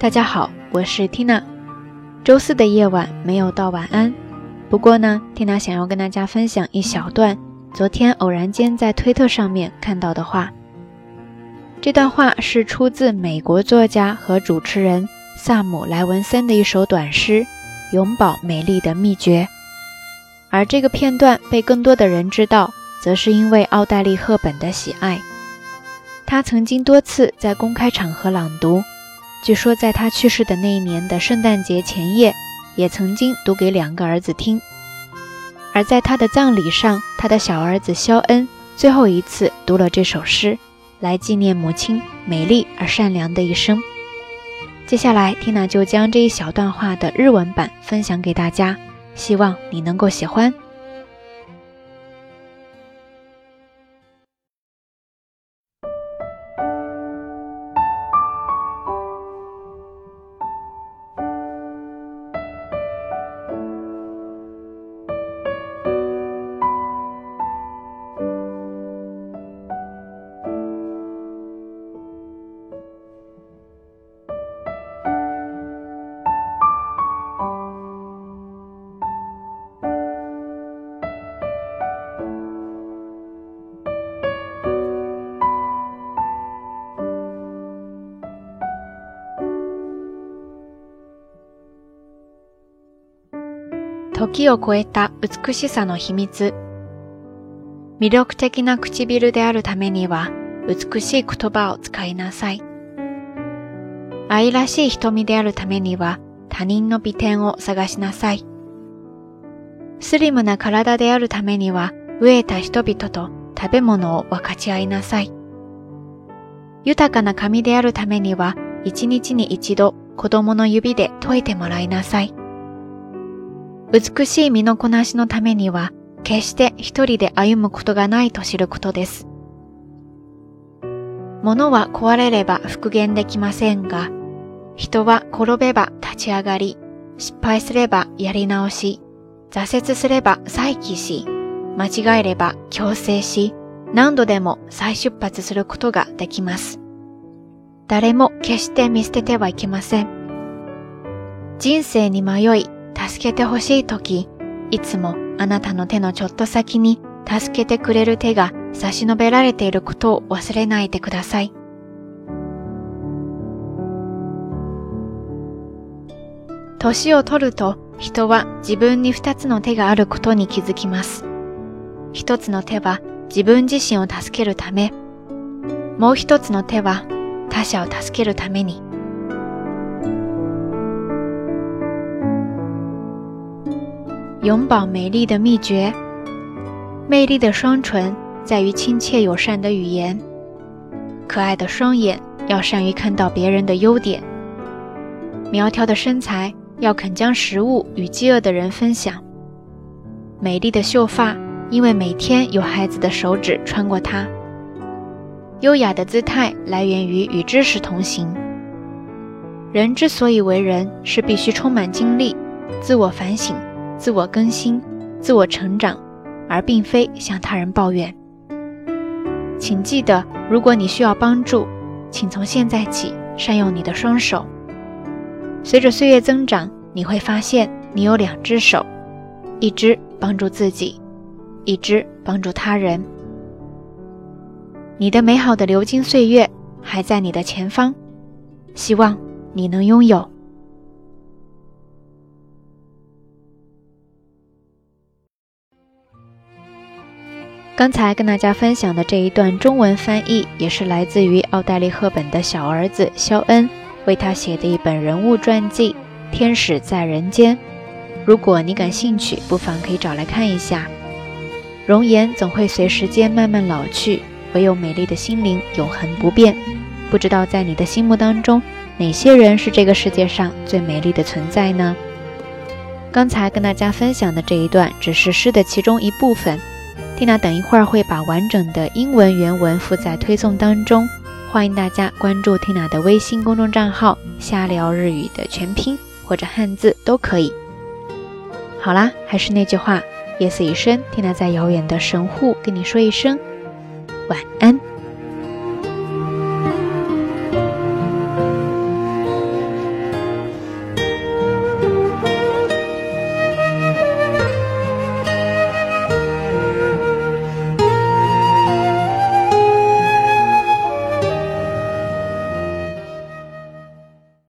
大家好，我是 Tina。周四的夜晚没有道晚安，不过呢，Tina 想要跟大家分享一小段昨天偶然间在推特上面看到的话。这段话是出自美国作家和主持人萨姆莱文森的一首短诗《永葆美丽的秘诀》，而这个片段被更多的人知道，则是因为奥黛丽赫本的喜爱。他曾经多次在公开场合朗读。据说，在他去世的那一年的圣诞节前夜，也曾经读给两个儿子听。而在他的葬礼上，他的小儿子肖恩最后一次读了这首诗，来纪念母亲美丽而善良的一生。接下来缇娜就将这一小段话的日文版分享给大家，希望你能够喜欢。時を超えた美しさの秘密。魅力的な唇であるためには、美しい言葉を使いなさい。愛らしい瞳であるためには、他人の美点を探しなさい。スリムな体であるためには、飢えた人々と食べ物を分かち合いなさい。豊かな髪であるためには、一日に一度子供の指で解いてもらいなさい。美しい身のこなしのためには、決して一人で歩むことがないと知ることです。物は壊れれば復元できませんが、人は転べば立ち上がり、失敗すればやり直し、挫折すれば再起し、間違えれば強制し、何度でも再出発することができます。誰も決して見捨ててはいけません。人生に迷い、助けてほしいとき、いつもあなたの手のちょっと先に助けてくれる手が差し伸べられていることを忘れないでください。年を取ると人は自分に二つの手があることに気づきます。一つの手は自分自身を助けるため、もう一つの手は他者を助けるために。永葆美丽的秘诀：魅力的双唇在于亲切友善的语言；可爱的双眼要善于看到别人的优点；苗条的身材要肯将食物与饥饿的人分享；美丽的秀发因为每天有孩子的手指穿过它；优雅的姿态来源于与知识同行。人之所以为人，是必须充满精力，自我反省。自我更新，自我成长，而并非向他人抱怨。请记得，如果你需要帮助，请从现在起善用你的双手。随着岁月增长，你会发现你有两只手，一只帮助自己，一只帮助他人。你的美好的流金岁月还在你的前方，希望你能拥有。刚才跟大家分享的这一段中文翻译，也是来自于奥黛丽·赫本的小儿子肖恩为她写的一本人物传记《天使在人间》。如果你感兴趣，不妨可以找来看一下。容颜总会随时间慢慢老去，唯有美丽的心灵永恒不变。不知道在你的心目当中，哪些人是这个世界上最美丽的存在呢？刚才跟大家分享的这一段，只是诗的其中一部分。Tina 等一会儿会把完整的英文原文附在推送当中，欢迎大家关注 Tina 的微信公众账号“瞎聊日语”的全拼或者汉字都可以。好啦，还是那句话，夜色已深，Tina 在遥远的神户跟你说一声晚安。